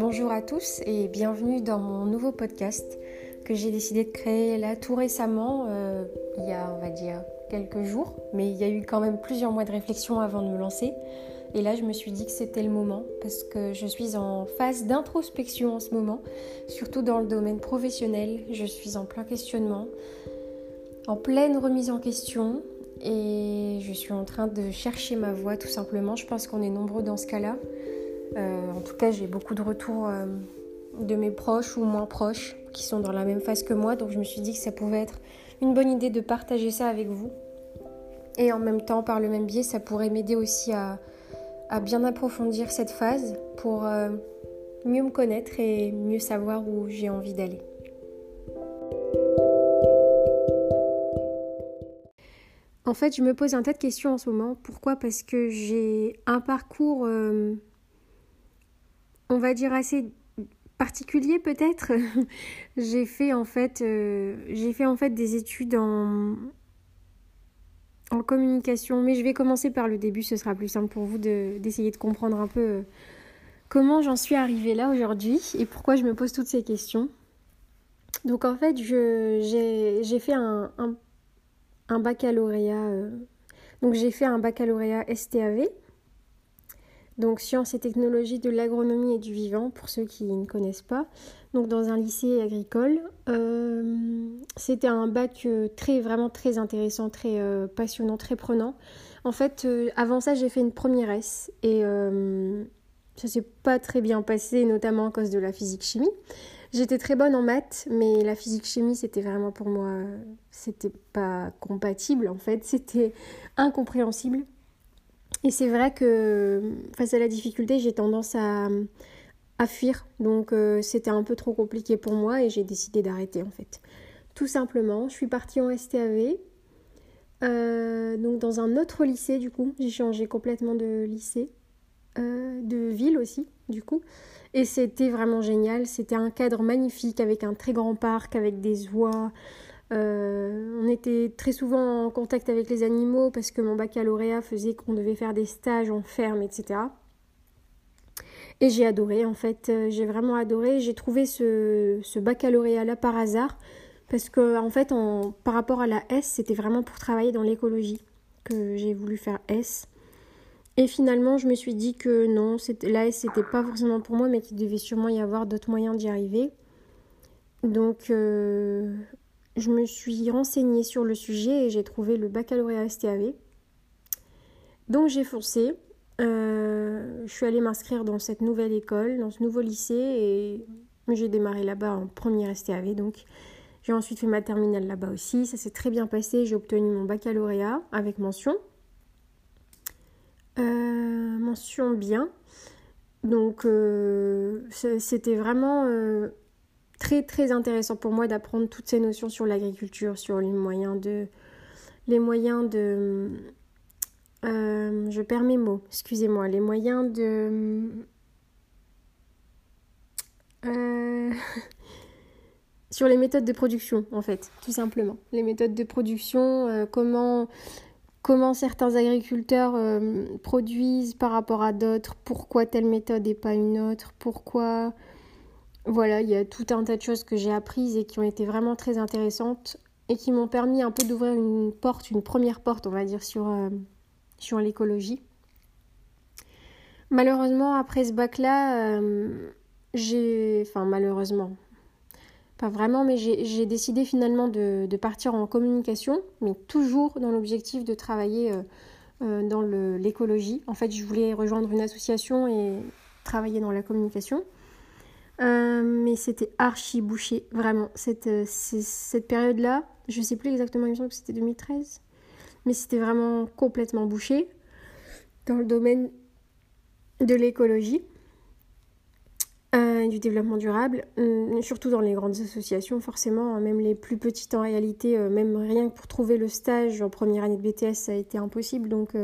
Bonjour à tous et bienvenue dans mon nouveau podcast que j'ai décidé de créer là tout récemment, euh, il y a on va dire quelques jours, mais il y a eu quand même plusieurs mois de réflexion avant de me lancer. Et là je me suis dit que c'était le moment parce que je suis en phase d'introspection en ce moment, surtout dans le domaine professionnel. Je suis en plein questionnement, en pleine remise en question et je suis en train de chercher ma voie tout simplement. Je pense qu'on est nombreux dans ce cas-là. Euh, en tout cas, j'ai beaucoup de retours euh, de mes proches ou moins proches qui sont dans la même phase que moi, donc je me suis dit que ça pouvait être une bonne idée de partager ça avec vous. Et en même temps, par le même biais, ça pourrait m'aider aussi à, bien approfondir cette phase pour euh, mieux me connaître et mieux savoir où j'ai envie d'aller. En fait, je me pose un tas de questions en ce moment. Pourquoi? Parce que j'ai un parcours on va dire assez particulier peut-être. j'ai fait en fait euh, j'ai fait en fait des études en communication, mais je vais commencer par le début, ce sera plus simple pour vous d'essayer de, comprendre un peu euh, comment j'en suis arrivée là aujourd'hui et pourquoi je me pose toutes ces questions. Donc en fait, j'ai fait un, un, baccalauréat. Euh, donc j'ai fait un baccalauréat STAV, donc sciences et technologies de l'agronomie et du vivant, pour ceux qui ne connaissent pas. Donc dans un lycée agricole. Euh, c'était un bac euh, très, vraiment très intéressant, très euh, passionnant, très prenant. En fait, avant ça, j'ai fait une première S et ça s'est pas très bien passé, notamment à cause de la physique-chimie. J'étais très bonne en maths, mais la physique-chimie, c'était vraiment pour moi, c'était pas compatible en fait, c'était incompréhensible. Et c'est vrai que face à la difficulté, j'ai tendance à, fuir. Donc euh, c'était un peu trop compliqué pour moi et j'ai décidé d'arrêter en fait. Tout simplement, je suis partie en STAV. Euh, donc dans un autre lycée du coup, j'ai changé complètement de lycée, euh, de ville aussi du coup. Et c'était vraiment génial, c'était un cadre magnifique avec un très grand parc, avec des oies, euh, on était très souvent en contact avec les animaux parce que mon baccalauréat faisait qu'on devait faire des stages en ferme, etc. Et j'ai adoré, en fait, euh, j'ai vraiment adoré. J'ai trouvé ce, baccalauréat-là par hasard parce que, en fait, par rapport à la S, c'était vraiment pour travailler dans l'écologie que j'ai voulu faire S. Et finalement, je me suis dit que non, la S, c'était pas forcément pour moi, mais qu'il devait sûrement y avoir d'autres moyens d'y arriver. Donc, euh, je me suis renseignée sur le sujet et j'ai trouvé le baccalauréat STAV. Donc j'ai foncé. Euh, je suis allée m'inscrire dans cette nouvelle école, dans ce nouveau lycée et j'ai démarré là-bas en première STAV. Donc j'ai ensuite fait ma terminale là-bas aussi. Ça s'est très bien passé. J'ai obtenu mon baccalauréat avec mention. Euh, mention bien. Donc euh, c'était vraiment très très intéressant pour moi d'apprendre toutes ces notions sur l'agriculture, sur les moyens de... Les moyens de... Euh, je perds mes mots, excusez-moi. Les moyens de... Euh, sur les méthodes de production, en fait, tout simplement. Les méthodes de production, euh, comment, comment certains agriculteurs produisent par rapport à d'autres, pourquoi telle méthode et pas une autre, pourquoi voilà, il y a tout un tas de choses que j'ai apprises et qui ont été vraiment très intéressantes et qui m'ont permis un peu d'ouvrir une porte, une première porte, on va dire, sur, euh, l'écologie. Malheureusement, après ce bac-là, euh, j'ai... Enfin, malheureusement, pas vraiment, mais j'ai décidé finalement de, partir en communication, mais toujours dans l'objectif de travailler euh, dans l'écologie. En fait, je voulais rejoindre une association et travailler dans la communication. Euh, mais c'était archi bouché, vraiment. Cette, euh, cette période-là, je sais plus exactement, il me semble que c'était 2013, mais c'était vraiment complètement bouché dans le domaine de l'écologie. Euh, du développement durable, surtout dans les grandes associations, forcément, hein, même les plus petites en réalité, même rien que pour trouver le stage en première année de BTS, ça a été impossible. Donc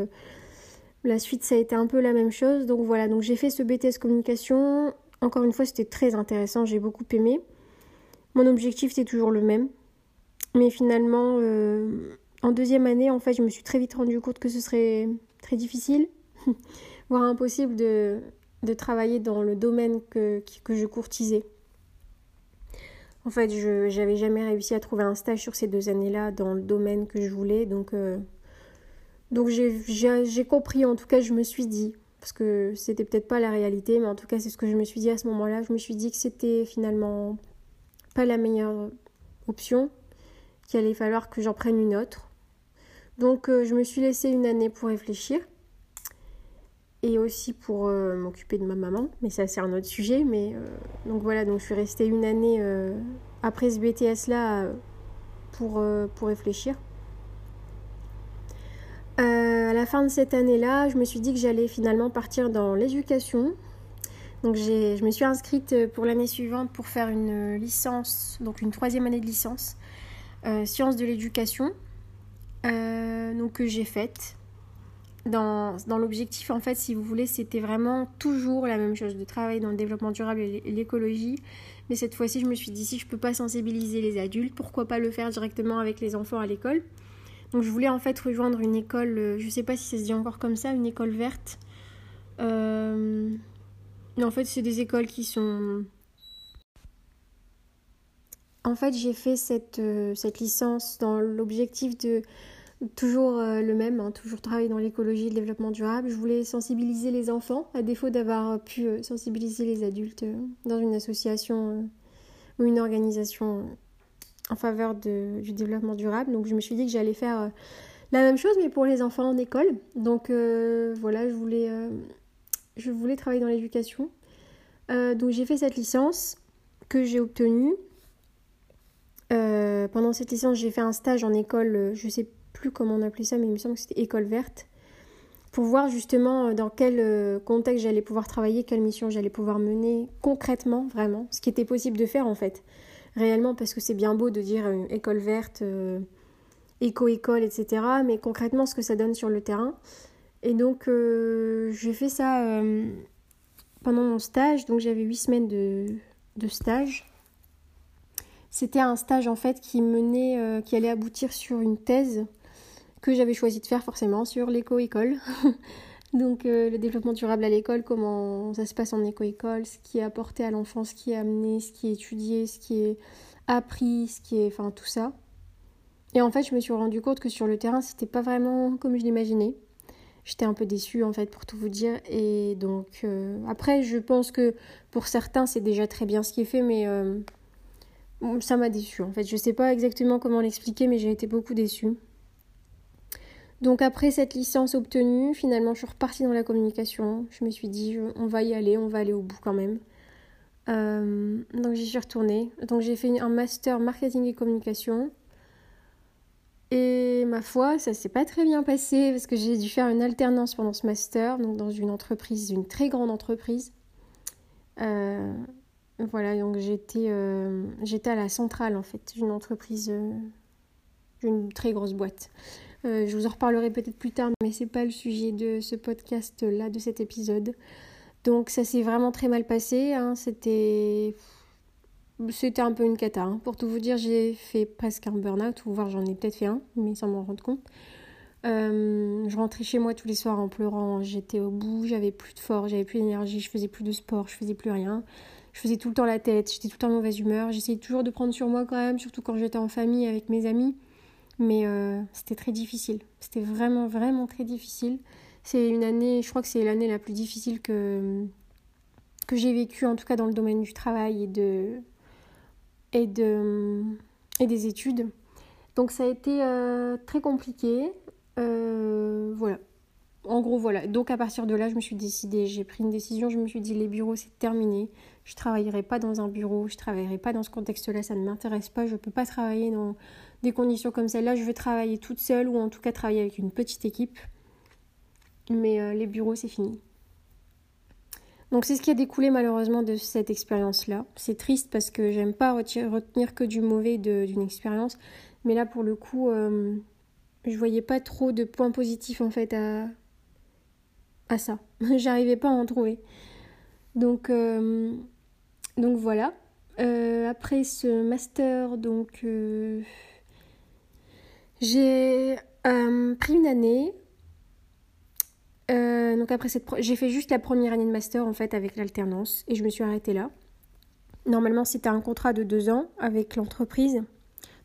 la suite, ça a été un peu la même chose. Donc voilà, donc j'ai fait ce BTS communication. Encore une fois, c'était très intéressant, j'ai beaucoup aimé. Mon objectif, c'était toujours le même. Mais finalement, euh, en deuxième année, en fait, je me suis très vite rendu compte que ce serait très difficile, voire impossible de, travailler dans le domaine que, je courtisais. En fait, je n'avais jamais réussi à trouver un stage sur ces deux années-là dans le domaine que je voulais. Donc, euh, donc j'ai compris, en tout cas, je me suis dit, parce que c'était peut-être pas la réalité, mais en tout cas, c'est ce que je me suis dit à ce moment-là. Je me suis dit que c'était finalement pas la meilleure option, qu'il allait falloir que j'en prenne une autre. Donc, euh, je me suis laissé une année pour réfléchir et aussi pour euh, m'occuper de ma maman, mais ça c'est un autre sujet. Mais euh, donc voilà, donc je suis restée une année après ce BTS là pour, pour réfléchir. À la fin de cette année-là, je me suis dit que j'allais finalement partir dans l'éducation. Donc je me suis inscrite pour l'année suivante pour faire une licence, donc une troisième année de licence, sciences de l'éducation, que j'ai faite dans, dans l'objectif, en fait, si vous voulez, c'était vraiment toujours la même chose, de travailler dans le développement durable et l'écologie. Mais cette fois-ci, je me suis dit, si je peux pas sensibiliser les adultes, pourquoi pas le faire directement avec les enfants à l'école? Donc je voulais en fait rejoindre une école, euh, je sais pas si ça se dit encore comme ça, une école verte. Euh... Mais en fait, c'est des écoles qui sont... En fait, j'ai fait cette, euh, cette licence dans l'objectif de toujours euh, le même, hein, toujours travailler dans l'écologie et le développement durable. Je voulais sensibiliser les enfants, à défaut d'avoir pu euh, sensibiliser les adultes euh, dans une association ou une organisation en faveur de, du développement durable. Donc je me suis dit que j'allais faire la même chose, mais pour les enfants en école. Donc voilà, je voulais, je voulais travailler dans l'éducation. donc j'ai fait cette licence que j'ai obtenue. pendant cette licence, j'ai fait un stage en école, je sais plus comment on appelait ça, mais il me semble que c'était école verte, pour voir justement euh, dans quel euh, contexte j'allais pouvoir travailler, quelle mission j'allais pouvoir mener concrètement, vraiment, ce qui était possible de faire en fait, réellement, parce que c'est bien beau de dire une école verte, euh, éco-école, etc., mais concrètement ce que ça donne sur le terrain. Et donc j'ai fait ça pendant mon stage, donc j'avais huit semaines de, de stage. C'était un stage en fait qui menait, qui allait aboutir sur une thèse que j'avais choisi de faire forcément sur l'éco-école. Donc euh, le développement durable à l'école, comment ça se passe en éco-école, ce qui est apporté à l'enfant, ce qui est amené, ce qui est étudié, ce qui est appris, ce qui est... enfin tout ça. Et en fait, je me suis rendu compte que sur le terrain, c'était pas vraiment comme je l'imaginais. J'étais un peu déçue en fait pour tout vous dire. Et donc euh, après, je pense que pour certains, c'est déjà très bien ce qui est fait, mais euh, ça m'a déçue en fait. Je sais pas exactement comment l'expliquer, mais j'ai été beaucoup déçue. Donc après cette licence obtenue, finalement je suis repartie dans la communication. Je me suis dit on va y aller, on va aller au bout quand même. Euh, donc j'y suis retournée. Donc j'ai fait un master marketing et communication. Et ma foi, ça s'est pas très bien passé parce que j'ai dû faire une alternance pendant ce master, donc dans une entreprise, une très grande entreprise. Euh, voilà, donc j'étais euh, j'étais à la centrale en fait, d'une entreprise, d'une très grosse boîte. Euh, je vous en reparlerai peut-être plus tard, mais c'est pas le sujet de ce podcast-là, de cet épisode. Donc ça s'est vraiment très mal passé. Hein. C'était un peu une cata. Hein. Pour tout vous dire, j'ai fait presque un burn-out, ou voir j'en ai peut-être fait un, mais sans m'en rendre compte. Euh, je rentrais chez moi tous les soirs en pleurant, j'étais au bout, j'avais plus de force, j'avais plus d'énergie, je faisais plus de sport, je faisais plus rien. Je faisais tout le temps la tête, j'étais tout le temps en mauvaise humeur, j'essayais toujours de prendre sur moi quand même, surtout quand j'étais en famille avec mes amis. Mais euh, c'était très difficile. C'était vraiment, vraiment très difficile. C'est une année, je crois que c'est l'année la plus difficile que, que j'ai vécue, en tout cas dans le domaine du travail et, de, et, de, et des études. Donc ça a été euh, très compliqué. Euh, voilà. En gros, voilà. Donc à partir de là, je me suis décidée, j'ai pris une décision, je me suis dit les bureaux, c'est terminé. Je ne travaillerai pas dans un bureau, je ne travaillerai pas dans ce contexte-là, ça ne m'intéresse pas. Je peux pas travailler dans des conditions comme celle-là, je veux travailler toute seule ou en tout cas travailler avec une petite équipe. Mais euh, les bureaux, c'est fini. Donc c'est ce qui a découlé malheureusement de cette expérience-là. C'est triste parce que j'aime pas retenir que du mauvais d'une expérience. Mais là, pour le coup, euh, je voyais pas trop de points positifs en fait à, à ça. J'arrivais pas à en trouver. Donc, euh, donc voilà. après ce master, donc j'ai euh, pris une année. Euh, donc après cette... J'ai fait juste la première année de master en fait avec l'alternance et je me suis arrêtée là. Normalement c'était un contrat de deux ans avec l'entreprise.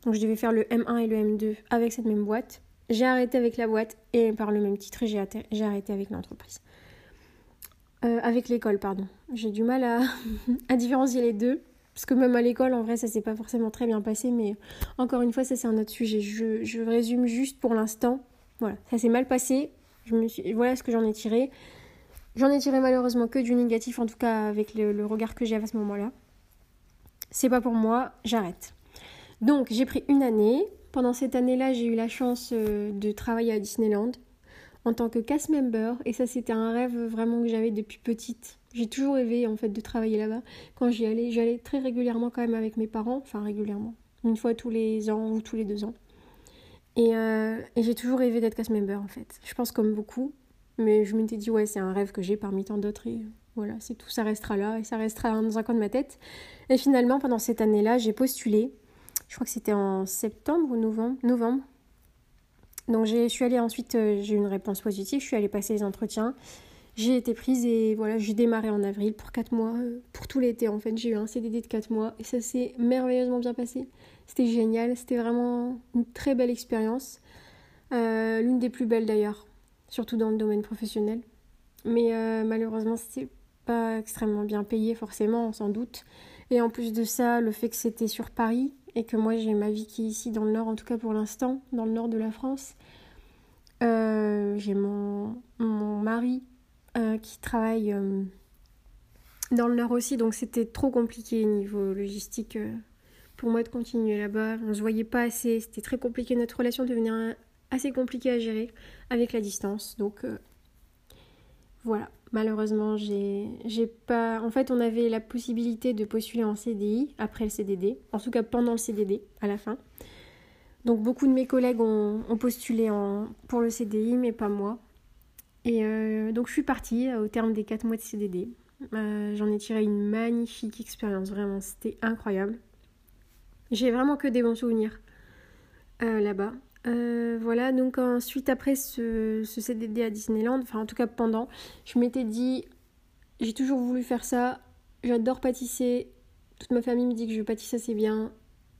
Donc je devais faire le M1 et le M2 avec cette même boîte. J'ai arrêté avec la boîte et par le même titre j'ai arrêté avec l'entreprise. Euh, avec l'école, pardon. J'ai du mal à, à différencier les deux. Parce que même à l'école, en vrai, ça s'est pas forcément très bien passé, mais encore une fois, ça c'est un autre sujet. Je, résume juste pour l'instant. Voilà, ça s'est mal passé. Voilà ce que j'en ai tiré. J'en ai tiré malheureusement que du négatif, en tout cas avec le, le regard que j'ai à ce moment-là. C'est pas pour moi, j'arrête. Donc j'ai pris une année. Pendant cette année-là, j'ai eu la chance euh, de travailler à Disneyland en tant que cast member et ça c'était un rêve vraiment que j'avais depuis petite. J'ai toujours rêvé en fait de travailler là-bas. Quand j'y allais, j'allais très régulièrement quand même avec mes parents, enfin régulièrement, une fois tous les ans ou tous les deux ans. Et, euh, j'ai toujours rêvé d'être cast member en fait. Je pense comme beaucoup, mais je m'étais dit ouais c'est un rêve que j'ai parmi tant d'autres et voilà c'est tout, ça restera là et ça restera dans un coin de ma tête. Et finalement pendant cette année-là j'ai postulé. Je crois que c'était en septembre ou novembre, novembre donc je suis allée ensuite, euh, j'ai eu une réponse positive, je suis allée passer les entretiens. J'ai été prise et voilà, j'ai démarré en avril pour 4 mois, euh, pour tout l'été en fait. J'ai eu un CDD de 4 mois et ça s'est merveilleusement bien passé. C'était génial, c'était vraiment une très belle expérience. Euh, l'une des plus belles d'ailleurs, surtout dans le domaine professionnel. Mais malheureusement, c'était pas extrêmement bien payé forcément, sans doute. Et en plus de ça, le fait que c'était sur Paris, et que moi j'ai ma vie qui est ici dans le nord, en tout cas pour l'instant, dans le nord de la France. Euh, j'ai mon, mon mari euh, qui travaille euh, dans le nord aussi, donc c'était trop compliqué niveau logistique pour moi de continuer là-bas. On se voyait pas assez, c'était très compliqué, notre relation devenait assez compliquée à gérer avec la distance, donc voilà. Malheureusement, j'ai pas. En fait, on avait la possibilité de postuler en CDI après le CDD, en tout cas pendant le CDD, à la fin. Donc, beaucoup de mes collègues ont, postulé pour le CDI, mais pas moi. Et euh, donc, je suis partie euh, au terme des 4 mois de CDD. Euh, j'en ai tiré une magnifique expérience, vraiment, c'était incroyable. J'ai vraiment que des bons souvenirs là-bas. Voilà, donc ensuite après ce, ce, CDD à Disneyland, enfin en tout cas pendant, je m'étais dit, j'ai toujours voulu faire ça, j'adore pâtisser, toute ma famille me dit que je pâtisse assez bien,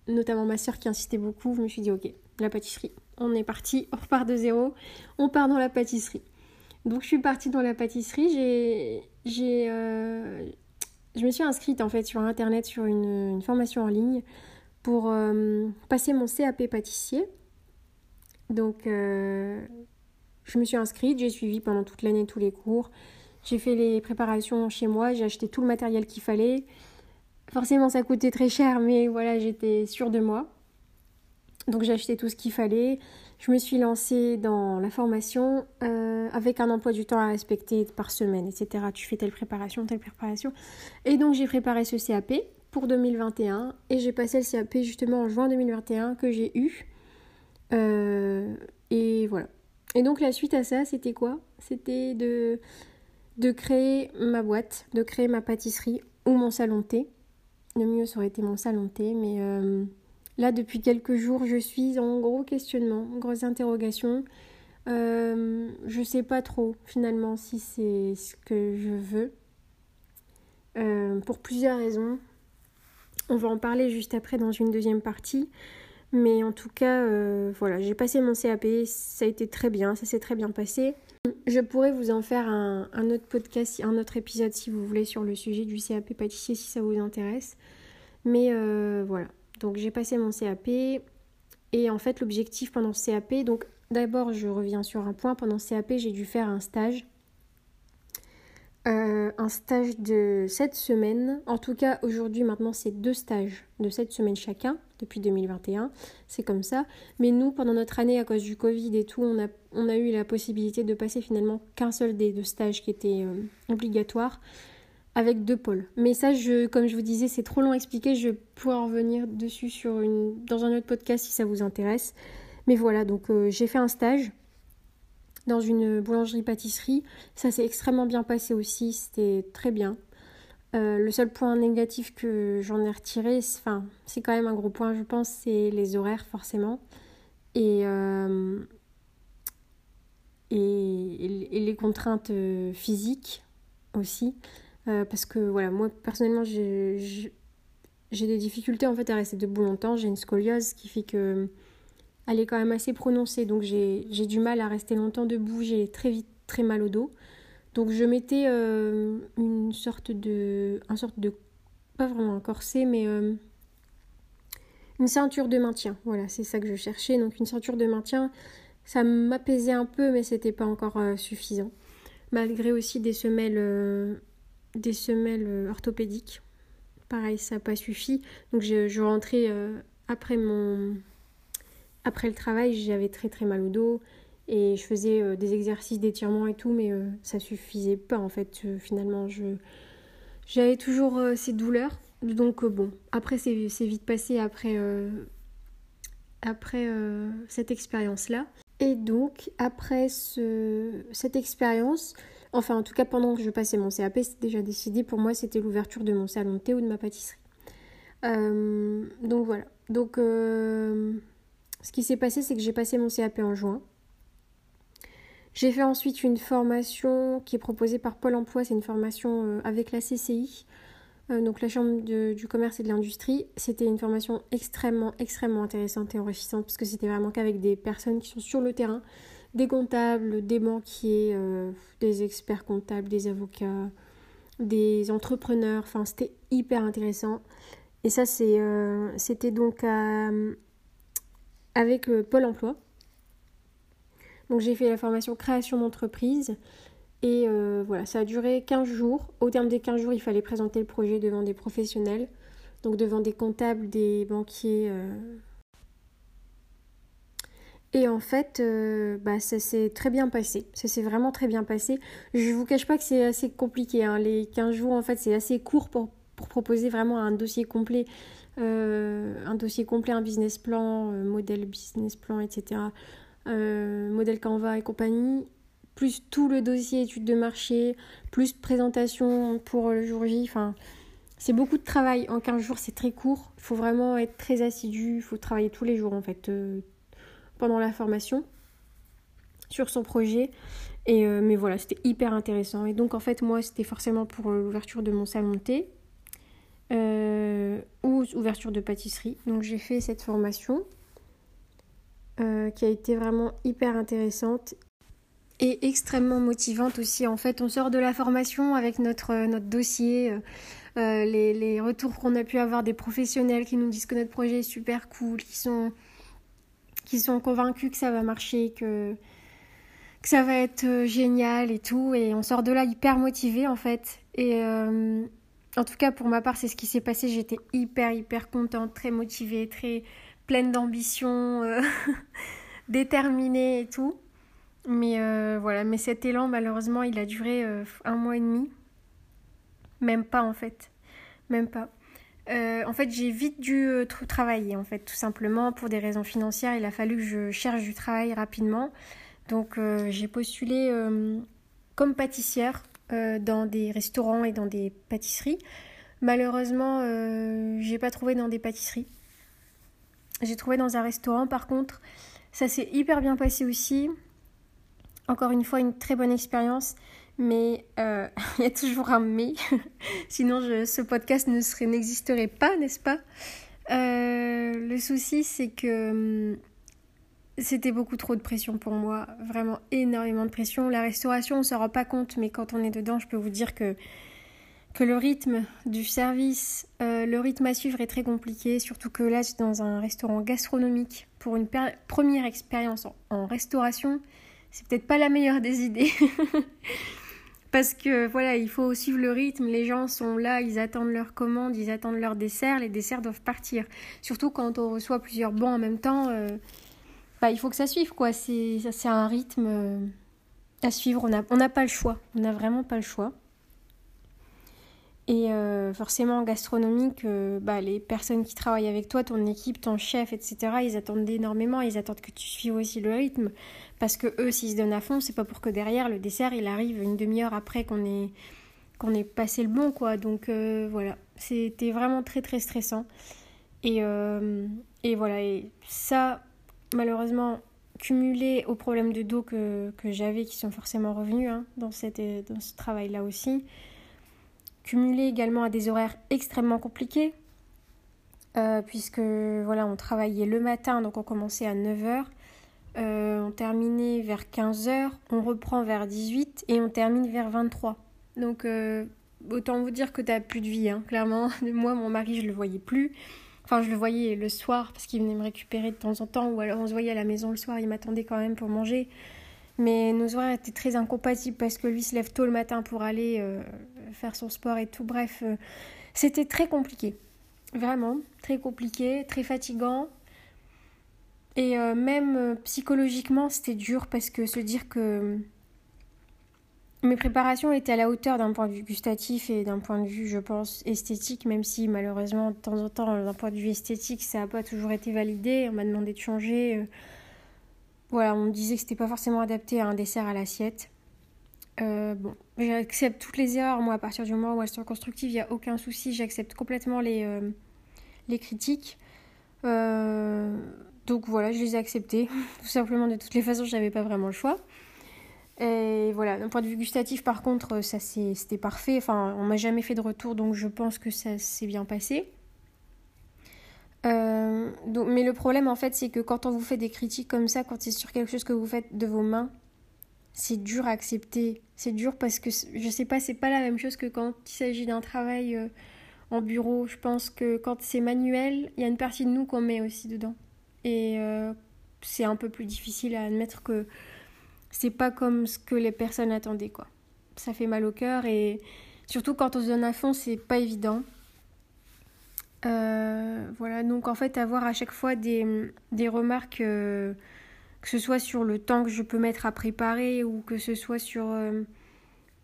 notamment ma soeur qui insistait beaucoup, je me suis dit ok, la pâtisserie, on est parti, on repart de zéro, on part dans la pâtisserie. Donc je suis partie dans la pâtisserie, j'ai... euh, je me suis inscrite en fait sur internet sur une, une formation en ligne pour euh, passer mon CAP pâtissier. Donc, euh, je me suis inscrite, j'ai suivi pendant toute l'année tous les cours. J'ai fait les préparations chez moi, j'ai acheté tout le matériel qu'il fallait. Forcément, ça coûtait très cher, mais voilà, j'étais sûre de moi. Donc, j'ai acheté tout ce qu'il fallait. Je me suis lancée dans la formation euh, avec un emploi du temps à respecter par semaine, etc. Tu fais telle préparation, telle préparation. Et donc, j'ai préparé ce CAP pour 2021 et j'ai passé le CAP justement en juin 2021 que j'ai eu. Euh, et voilà. Et donc la suite à ça, c'était quoi? C'était de, de créer ma boîte, de créer ma pâtisserie ou mon salon de thé. Le mieux, ça aurait été mon salon de thé, mais euh, là, depuis quelques jours, je suis en gros questionnement, en grosse interrogation. Euh, je sais pas trop finalement si c'est ce que je veux. Euh, pour plusieurs raisons. On va en parler juste après dans une deuxième partie. Mais en tout cas, euh, voilà, j'ai passé mon CAP, ça a été très bien, ça s'est très bien passé. Je pourrais vous en faire un, autre podcast, un autre épisode si vous voulez sur le sujet du CAP pâtissier si ça vous intéresse. Mais euh, voilà, donc j'ai passé mon CAP et en fait l'objectif pendant ce CAP, donc d'abord je reviens sur un point, pendant CAP j'ai dû faire un stage euh, un stage de 7 semaines. En tout cas, aujourd'hui, maintenant, c'est deux stages de 7 semaines chacun, depuis 2021. C'est comme ça. Mais nous, pendant notre année, à cause du Covid et tout, on a, on a eu la possibilité de passer finalement qu'un seul des deux stages qui était euh, obligatoire avec deux pôles. Mais ça, comme je vous disais, c'est trop long à expliquer. Je pourrais en revenir dessus sur dans un autre podcast si ça vous intéresse. Mais voilà, donc euh, j'ai fait un stage dans une boulangerie-pâtisserie. Ça s'est extrêmement bien passé aussi, c'était très bien. Euh, le seul point négatif que j'en ai retiré, enfin, c'est quand même un gros point, je pense, c'est les horaires forcément. Et, euh, et, les contraintes physiques aussi. Parce que voilà, moi personnellement, j'ai des difficultés en fait à rester debout longtemps. J'ai une scoliose qui fait que elle est quand même assez prononcée, donc j'ai du mal à rester longtemps debout. J'ai très vite très mal au dos. Donc je mettais une sorte de, un sorte de, pas vraiment un corset, mais une ceinture de maintien. Voilà, c'est ça que je cherchais. Donc une ceinture de maintien, ça m'apaisait un peu, mais c'était pas encore euh, suffisant. Malgré aussi des semelles, euh, des semelles euh, orthopédiques. Pareil, ça n'a pas suffi. Donc je, rentrais après mon, après le travail, j'avais très très mal au dos et je faisais des exercices d'étirement et tout, mais ça suffisait pas en fait. finalement, je j'avais toujours ces douleurs donc euh, bon, après c'est vite passé après, euh, après euh, cette expérience-là. Et donc après ce, cette expérience, enfin en tout cas pendant que je passais mon CAP, c'était déjà décidé pour moi c'était l'ouverture de mon salon de thé ou de ma pâtisserie. donc voilà. Donc ce qui s'est passé c'est que j'ai passé mon CAP en juin. J'ai fait ensuite une formation qui est proposée par Pôle Emploi, c'est une formation avec la CCI euh, donc la Chambre du commerce et de l'industrie. C'était une formation extrêmement, extrêmement intéressante et enrichissante parce que c'était vraiment qu'avec des personnes qui sont sur le terrain, des comptables, des banquiers, euh, des experts comptables, des avocats, des entrepreneurs. Enfin, c'était hyper intéressant. Et ça, euh, c'était donc avec Pôle Emploi. Donc j'ai fait la formation création d'entreprise. Et euh, voilà, ça a duré 15 jours. Au terme des 15 jours, il fallait présenter le projet devant des professionnels, donc devant des comptables, des banquiers. Euh. Et en fait, euh, bah, ça s'est très bien passé. Ça s'est vraiment très bien passé. Je vous cache pas que c'est assez compliqué. Hein. Les 15 jours, en fait, c'est assez court pour, pour, proposer vraiment un dossier complet. un dossier complet, un business plan, modèle business plan, etc. modèle Canva et compagnie plus tout le dossier étude de marché, plus présentation pour le jour J. Enfin, c'est beaucoup de travail. En 15 jours, c'est très court. Il faut vraiment être très assidu. Il faut travailler tous les jours, en fait, euh, pendant la formation sur son projet. Et, euh, mais voilà, c'était hyper intéressant. Et donc, en fait, moi, c'était forcément pour euh, l'ouverture de mon salon de thé ou ouverture de pâtisserie. Donc, j'ai fait cette formation. qui a été vraiment hyper intéressante et extrêmement motivante aussi. En fait, on sort de la formation avec notre, euh, notre dossier, euh, euh, les, les, retours qu'on a pu avoir des professionnels qui nous disent que notre projet est super cool, qui sont, sont convaincus que ça va marcher, que, ça va être génial et tout. Et on sort de là hyper motivé en fait. Et en tout cas, pour ma part, c'est ce qui s'est passé. J'étais hyper, hyper contente, très motivée, très pleine d'ambition, déterminée et tout. Mais euh, voilà, mais cet élan, malheureusement, il a duré euh, un mois et demi. Même pas, en fait. Même pas. Euh, en fait, j'ai vite dû travailler, en fait, tout simplement. Pour des raisons financières, il a fallu que je cherche du travail rapidement. Donc, j'ai postulé comme pâtissière dans des restaurants et dans des pâtisseries. Malheureusement, j'ai pas trouvé dans des pâtisseries. J'ai trouvé dans un restaurant, par contre. Ça s'est hyper bien passé aussi. Encore une fois, une très bonne expérience, mais euh, il y a toujours un mais. Sinon, ce podcast ne serait, n'existerait pas, n'est-ce pas? Euh, Le souci, c'est que hum, c'était beaucoup trop de pression pour moi, vraiment énormément de pression. La restauration, on ne s'en rend pas compte, mais quand on est dedans, je peux vous dire que, que le rythme du service, euh, le rythme à suivre est très compliqué, surtout que là, c'est dans un restaurant gastronomique. Pour une première expérience en restauration, c'est peut-être pas la meilleure des idées. Parce que voilà, il faut suivre le rythme, les gens sont là, ils attendent leur commande, ils attendent leur dessert, les desserts doivent partir. Surtout quand on reçoit plusieurs bons en même temps, euh, bah, il faut que ça suive quoi, c'est un rythme euh, à suivre, on n'a pas le choix, on n'a vraiment pas le choix. Et euh, forcément, en gastronomique, bah, les personnes qui travaillent avec toi, ton équipe, ton chef, etc., ils attendent énormément, ils attendent que tu suives aussi le rythme. Parce que eux, s'ils se donnent à fond, c'est pas pour que derrière, le dessert, il arrive une demi-heure après qu'on ait, passé le bon, quoi. Donc euh, voilà, c'était vraiment très très stressant. Et, euh, et voilà, et ça, malheureusement, cumulé aux problèmes de dos que, j'avais qui sont forcément revenus hein, dans, cette, dans ce travail-là aussi. Cumulé également à des horaires extrêmement compliqués. Euh, puisque voilà, on travaillait le matin, donc on commençait à 9h, euh, on terminait vers 15h, on reprend vers 18 et on termine vers 23. Donc euh, autant vous dire que tu plus de vie, hein, clairement. Moi, mon mari, je le voyais plus. Enfin, je le voyais le soir parce qu'il venait me récupérer de temps en temps, ou alors on se voyait à la maison le soir, il m'attendait quand même pour manger. Mais nos horaires étaient très incompatibles parce que lui se lève tôt le matin pour aller faire son sport et tout. Bref, c'était très compliqué. Vraiment, très compliqué, très fatigant. Et euh, même euh, psychologiquement, c'était dur parce que se dire que euh, mes préparations étaient à la hauteur d'un point de vue gustatif et d'un point de vue, je pense, esthétique, même si malheureusement, de temps en temps, d'un point de vue esthétique, ça n'a pas toujours été validé. On m'a demandé de changer. Voilà, on me disait que c'était pas forcément adapté à un dessert à l'assiette. bon, j'accepte toutes les erreurs, moi, à partir du moment où elles sont constructives, il n'y a aucun souci, j'accepte complètement les, les critiques. Euh, donc voilà, je les ai acceptées. Tout simplement, de toutes les façons, je n'avais pas vraiment le choix. Et voilà, d'un point de vue gustatif, par contre, ça c'était parfait. Enfin, on m'a jamais fait de retour, donc je pense que ça s'est bien passé. Euh, mais le problème, en fait, c'est que quand on vous fait des critiques comme ça, quand c'est sur quelque chose que vous faites de vos mains, c'est dur à accepter. C'est dur parce que, je sais pas, c'est pas la même chose que quand il s'agit d'un travail euh, en bureau. Je pense que quand c'est manuel, il y a une partie de nous qu'on met aussi dedans. Et euh, c'est un peu plus difficile à admettre que c'est pas comme ce que les personnes attendaient, quoi. Ça fait mal au cœur et surtout quand on se donne à fond, c'est pas évident. Euh, voilà, donc en fait, avoir à chaque fois des, des remarques, euh, que ce soit sur le temps que je peux mettre à préparer ou que ce soit sur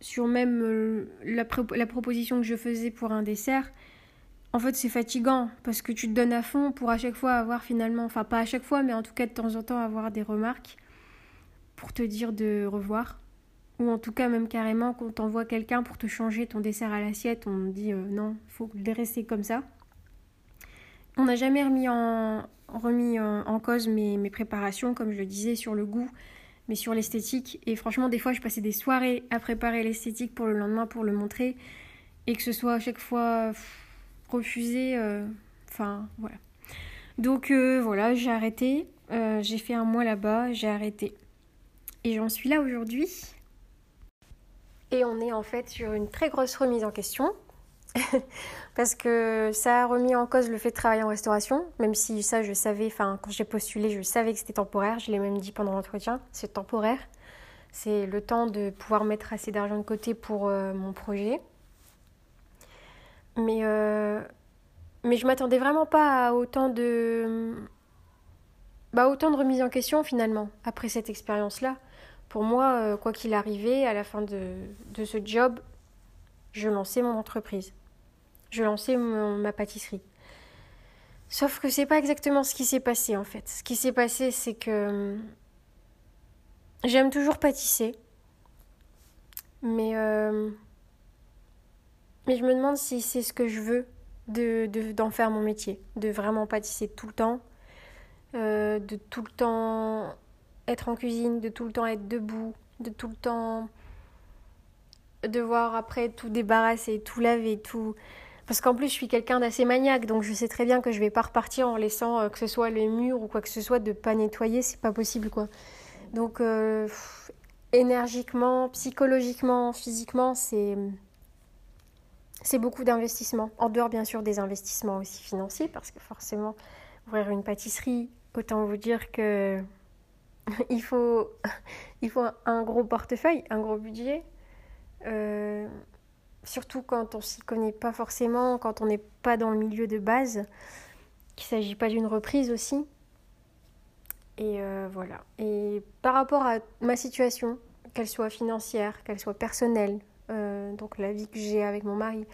sur même euh, la, la, proposition que je faisais pour un dessert, en fait c'est fatigant parce que tu te donnes à fond pour à chaque fois avoir finalement, enfin pas à chaque fois, mais en tout cas de temps en temps avoir des remarques pour te dire de revoir. Ou en tout cas même carrément quand t'envoie quelqu'un pour te changer ton dessert à l'assiette, on dit euh, non, faut le rester comme ça. On n'a jamais remis en, cause mes, mes préparations, comme je le disais, sur le goût mais sur l'esthétique. Et franchement, des fois, je passais des soirées à préparer l'esthétique pour le lendemain pour le montrer. Et que ce soit à chaque fois refusé. Euh, enfin, voilà. Donc euh, voilà, j'ai arrêté. Euh, j'ai fait un mois là-bas, j'ai arrêté. Et j'en suis là aujourd'hui. Et on est en fait sur une très grosse remise en question. parce que ça a remis en cause le fait de travailler en restauration, même si ça je savais, enfin quand j'ai postulé je savais que c'était temporaire, je l'ai même dit pendant l'entretien, c'est temporaire, c'est le temps de pouvoir mettre assez d'argent de côté pour euh, mon projet. Mais, euh, mais je m'attendais vraiment pas à autant de... Bah, autant de remise en question finalement, après cette expérience-là. Pour moi, euh, quoi qu'il arrivait, à la fin de, de ce job, je lançais mon entreprise je lançais ma pâtisserie. Sauf que c'est pas exactement ce qui s'est passé en fait. Ce qui s'est passé, c'est que hum, j'aime toujours pâtisser, mais euh, mais je me demande si c'est ce que je veux de d'en faire mon métier, de vraiment pâtisser tout le temps, euh, de tout le temps être en cuisine, de tout le temps être debout, de tout le temps devoir après tout débarrasser, tout laver, tout parce qu'en plus, je suis quelqu'un d'assez maniaque, donc je sais très bien que je vais pas repartir en laissant euh, que ce soit les murs ou quoi que ce soit de pas nettoyer, c'est pas possible quoi. Donc euh, énergiquement, psychologiquement, physiquement, c'est c'est beaucoup d'investissements. En dehors bien sûr des investissements aussi financiers, parce que forcément ouvrir une pâtisserie, autant vous dire que il faut il faut un gros portefeuille, un gros budget. Euh, surtout quand on s'y connaît pas forcément, quand on n'est pas dans le milieu de base, qu'il ne s'agit pas d'une reprise aussi. Et euh, voilà. Et par rapport à ma situation, qu'elle soit financière, qu'elle soit personnelle, euh, donc la vie que j'ai avec mon mari,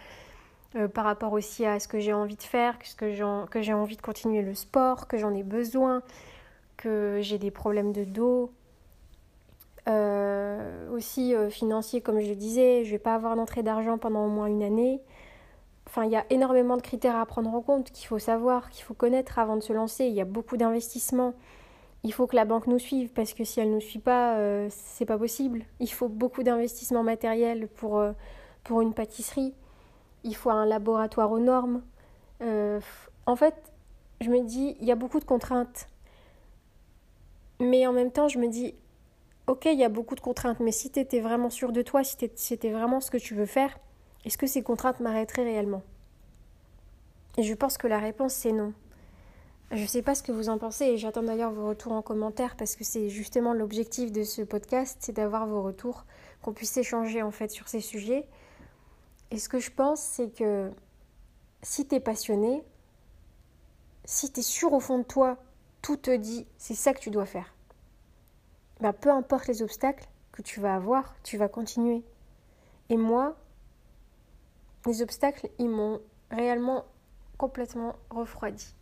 euh, par rapport aussi à ce que j'ai envie de faire, que j'ai envie de continuer le sport, que j'en ai besoin, que j'ai des problèmes de dos, aussi euh, financier, comme je le disais, je vais pas avoir d'entrée d'argent pendant au moins une année. Enfin, il y a énormément de critères à prendre en compte qu'il faut savoir, qu'il faut connaître avant de se lancer. Il y a beaucoup d'investissements. il faut que la banque nous suive parce que si elle ne nous suit pas, euh, c'est pas possible. Il faut beaucoup d'investissement matériel pour, euh, pour une pâtisserie. Il faut un laboratoire aux normes. Euh, en fait, je me dis, il y a beaucoup de contraintes. Mais en même temps, je me dis, ok, il y a beaucoup de contraintes, mais si tu vraiment sûr de toi, si c'était vraiment ce que tu veux faire, est-ce que ces contraintes m'arrêteraient réellement? Et je pense que la réponse, c'est non. Je ne sais pas ce que vous en pensez et j'attends d'ailleurs vos retours en commentaire parce que c'est justement l'objectif de ce podcast, c'est d'avoir vos retours, qu'on puisse échanger en fait sur ces sujets. Et ce que je pense, c'est que si tu es passionné, si tu sûr au fond de toi, tout te dit c'est ça que tu dois faire. Bah, peu importe les obstacles que tu vas avoir, tu vas continuer. Et moi, les obstacles, ils m'ont réellement complètement refroidi.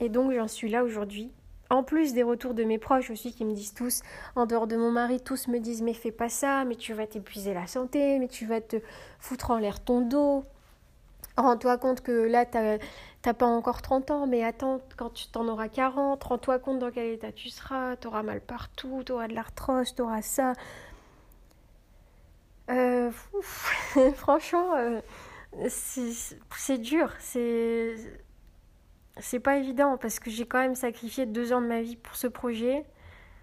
Et donc j'en suis là aujourd'hui. En plus des retours de mes proches aussi qui me disent tous, en dehors de mon mari, tous me disent mais fais pas ça, mais tu vas t'épuiser la santé, mais tu vas te foutre en l'air ton dos. Rends-toi compte que là, t'as pas encore 30 ans, mais attends, quand tu t'en auras 40, rends-toi compte dans quel état tu seras, t'auras mal partout, t'auras de l'arthrose, t'auras ça. Euh, franchement, euh, c'est dur, c'est c'est pas évident parce que j'ai quand même sacrifié deux ans de ma vie pour ce projet.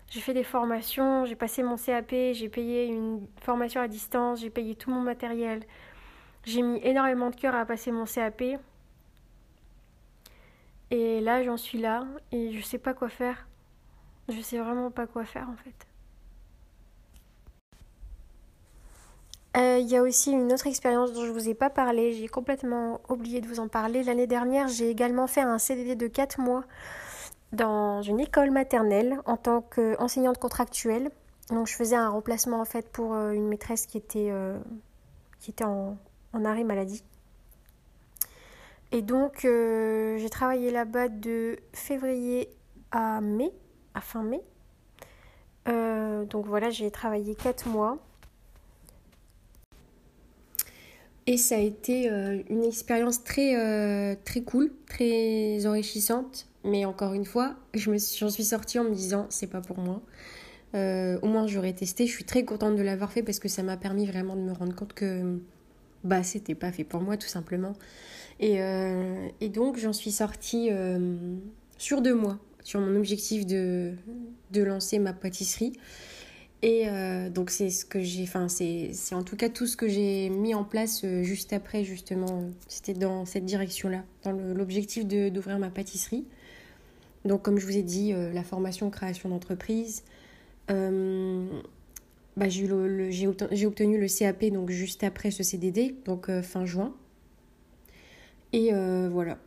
J'ai fait des formations, j'ai passé mon CAP, j'ai payé une formation à distance, j'ai payé tout mon matériel. J'ai mis énormément de cœur à passer mon CAP. Et là, j'en suis là et je sais pas quoi faire. Je sais vraiment pas quoi faire en fait. Euh, il y a aussi une autre expérience dont je ne vous ai pas parlé, j'ai complètement oublié de vous en parler. L'année dernière, j'ai également fait un CDD de 4 mois dans une école maternelle en tant qu'enseignante contractuelle. Donc je faisais un remplacement en fait pour euh, une maîtresse qui était, euh, qui était en, arrêt maladie. Et donc j'ai travaillé là-bas de février à mai, à fin mai. donc voilà, j'ai travaillé 4 mois. Et ça a été euh, une expérience très, euh, très cool, très enrichissante. Mais encore une fois, j'en suis sortie en me disant, c'est pas pour moi. Euh, au moins, j'aurais testé. Je suis très contente de l'avoir fait parce que ça m'a permis vraiment de me rendre compte que bah, c'était pas fait pour moi, tout simplement. Et, et donc, j'en suis sortie sur deux mois, sur mon objectif de, de lancer ma pâtisserie. Et euh, donc c'est ce que j'ai, enfin c'est en tout cas tout ce que j'ai mis en place euh, juste après justement, c'était dans cette direction-là, dans l'objectif d'ouvrir ma pâtisserie. Donc comme je vous ai dit, euh, la formation création d'entreprise, bah, j'ai obtenu le CAP donc juste après ce CDD, donc fin juin. Et voilà.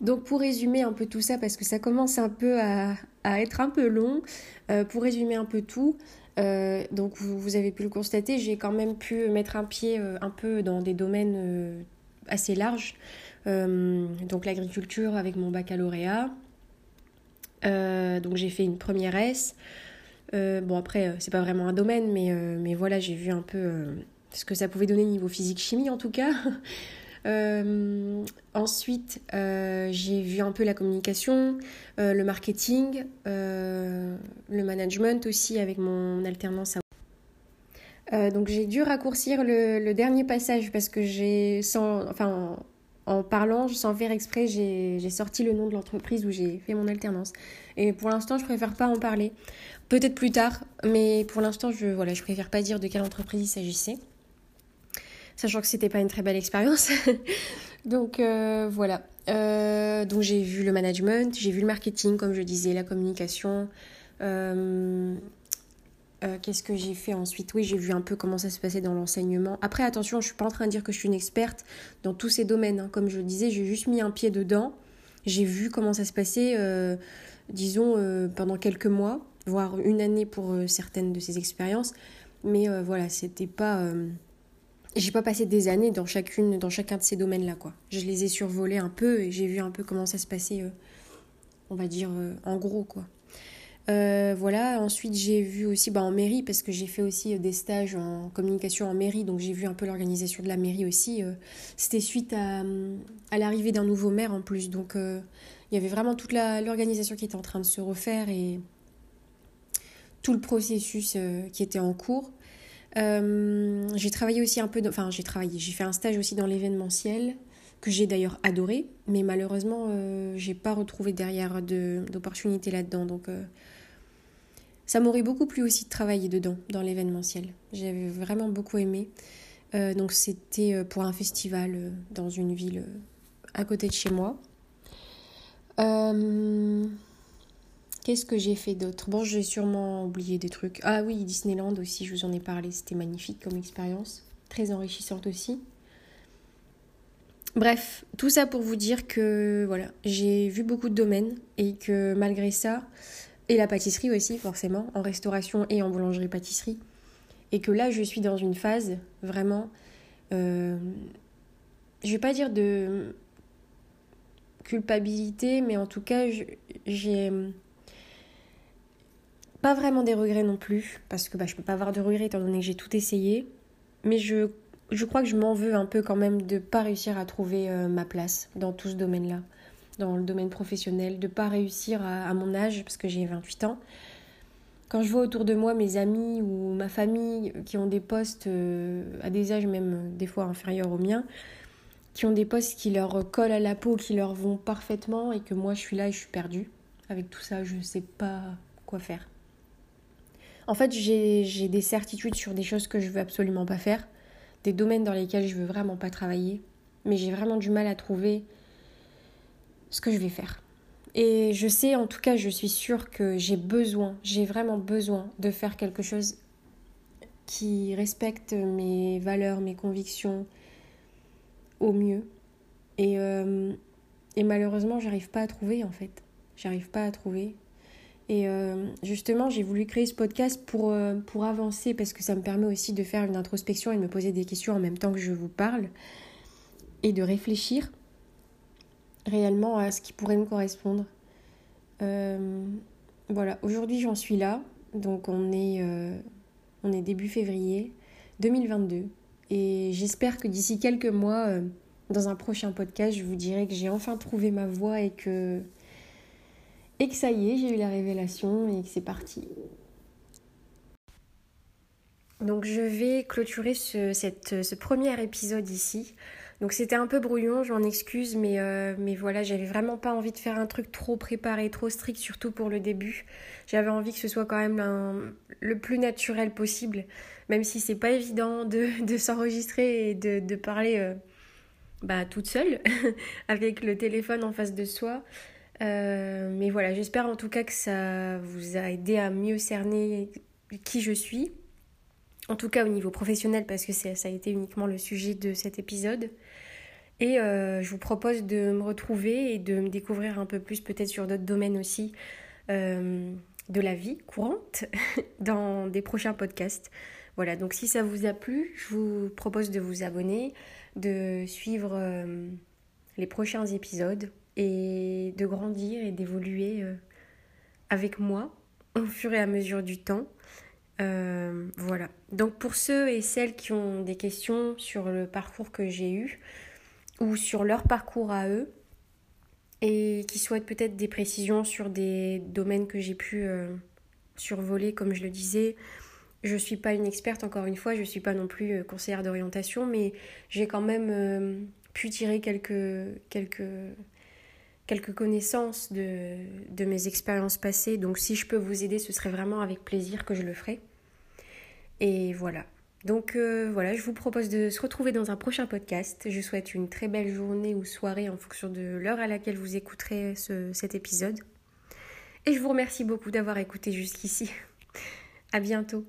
Donc pour résumer un peu tout ça, parce que ça commence un peu à, être un peu long, euh, pour résumer un peu tout, euh, donc vous, avez pu le constater, j'ai quand même pu mettre un pied euh, un peu dans des domaines assez larges. donc l'agriculture avec mon baccalauréat. donc j'ai fait une première S. bon après c'est pas vraiment un domaine, mais, mais voilà j'ai vu un peu ce que ça pouvait donner niveau physique-chimie en tout cas. Euh, ensuite, euh, j'ai vu un peu la communication, euh, le marketing, le management aussi avec mon alternance donc j'ai dû raccourcir le, dernier passage parce que j'ai, sans, enfin, en, parlant, sans faire exprès, j'ai sorti le nom de l'entreprise où j'ai fait mon alternance. Et pour l'instant, je préfère pas en parler. Peut-être plus tard, mais pour l'instant, je voilà, préfère pas dire de quelle entreprise il s'agissait sachant que c'était pas une très belle expérience. donc euh, voilà. Euh, donc j'ai vu le management, j'ai vu le marketing, comme je disais, la communication. Euh, qu'est-ce que j'ai fait ensuite? Oui, j'ai vu un peu comment ça se passait dans l'enseignement. Après, attention, je suis pas en train de dire que je suis une experte dans tous ces domaines. Hein. Comme je le disais, j'ai juste mis un pied dedans. J'ai vu comment ça se passait, disons, pendant quelques mois, voire une année pour certaines de ces expériences. Mais voilà, c'était pas j'ai pas passé des années dans chacune dans chacun de ces domaines là quoi je les ai survolés un peu et j'ai vu un peu comment ça se passait euh, on va dire euh, en gros quoi euh, voilà ensuite j'ai vu aussi bah, en mairie parce que j'ai fait aussi des stages en communication en mairie donc j'ai vu un peu l'organisation de la mairie aussi c'était suite à, l'arrivée d'un nouveau maire en plus donc Il y avait vraiment toute l'organisation qui était en train de se refaire et tout le processus euh, qui était en cours. Euh, j'ai travaillé aussi un peu, enfin j'ai travaillé, j'ai fait un stage aussi dans l'événementiel que j'ai d'ailleurs adoré, mais malheureusement euh, j'ai pas retrouvé derrière d'opportunités là-dedans, donc ça m'aurait beaucoup plu aussi de travailler dedans, dans l'événementiel. J'avais vraiment beaucoup aimé. donc c'était pour un festival dans une ville à côté de chez moi. Qu'est-ce que j'ai fait d'autre? Bon, j'ai sûrement oublié des trucs. Ah oui, Disneyland aussi, je vous en ai parlé, c'était magnifique comme expérience, très enrichissante aussi. Bref, tout ça pour vous dire que voilà, j'ai vu beaucoup de domaines et que malgré ça, et la pâtisserie aussi forcément, en restauration et en boulangerie-pâtisserie, et que là je suis dans une phase vraiment, euh, je vais pas dire de culpabilité, mais en tout cas j'ai pas vraiment des regrets non plus, parce que bah, je peux pas avoir de regrets étant donné que j'ai tout essayé. Mais je, je crois que je m'en veux un peu quand même de pas réussir à trouver euh, ma place dans tout ce domaine-là, dans le domaine professionnel, de pas réussir à, mon âge, parce que j'ai 28 ans. Quand je vois autour de moi mes amis ou ma famille qui ont des postes euh, à des âges même euh, des fois inférieurs aux miens, qui ont des postes qui leur collent à la peau, qui leur vont parfaitement, et que moi je suis là et je suis perdue. Avec tout ça, je sais pas quoi faire. En fait, j'ai des certitudes sur des choses que je veux absolument pas faire, des domaines dans lesquels je veux vraiment pas travailler, mais j'ai vraiment du mal à trouver ce que je vais faire. Et je sais, en tout cas, je suis sûre que j'ai besoin, j'ai vraiment besoin de faire quelque chose qui respecte mes valeurs, mes convictions au mieux. Et, euh, et malheureusement, j'arrive pas à trouver en fait. J'arrive pas à trouver. Et euh, justement, j'ai voulu créer ce podcast pour, euh, pour avancer parce que ça me permet aussi de faire une introspection et de me poser des questions en même temps que je vous parle et de réfléchir réellement à ce qui pourrait me correspondre. Euh, voilà, aujourd'hui j'en suis là, donc on est, on est début février 2022 et j'espère que d'ici quelques mois, dans un prochain podcast, je vous dirai que j'ai enfin trouvé ma voie et que et que ça y est, j'ai eu la révélation et que c'est parti. Donc je vais clôturer ce, cette, ce premier épisode ici. Donc c'était un peu brouillon, je m'en excuse, mais, euh, mais voilà, j'avais vraiment pas envie de faire un truc trop préparé, trop strict, surtout pour le début. J'avais envie que ce soit quand même le plus naturel possible, même si c'est pas évident de, s'enregistrer et de, de parler euh, bah, toute seule, avec le téléphone en face de soi. Euh, mais voilà, j'espère en tout cas que ça vous a aidé à mieux cerner qui je suis. En tout cas au niveau professionnel, parce que ça a été uniquement le sujet de cet épisode. Et euh, je vous propose de me retrouver et de me découvrir un peu plus peut-être sur d'autres domaines aussi euh, de la vie courante dans des prochains podcasts. Voilà, donc si ça vous a plu, je vous propose de vous abonner, de suivre les prochains épisodes et de grandir et d'évoluer euh, avec moi au fur et à mesure du temps. Euh, voilà. Donc pour ceux et celles qui ont des questions sur le parcours que j'ai eu ou sur leur parcours à eux et qui souhaitent peut-être des précisions sur des domaines que j'ai pu euh, survoler, comme je le disais, je ne suis pas une experte encore une fois, je ne suis pas non plus conseillère d'orientation, mais j'ai quand même pu tirer quelques, quelques quelques connaissances de, de mes expériences passées. Donc si je peux vous aider, ce serait vraiment avec plaisir que je le ferai. Et voilà. Donc euh, voilà, je vous propose de se retrouver dans un prochain podcast. Je souhaite une très belle journée ou soirée en fonction de l'heure à laquelle vous écouterez cet épisode. Et je vous remercie beaucoup d'avoir écouté jusqu'ici. à bientôt.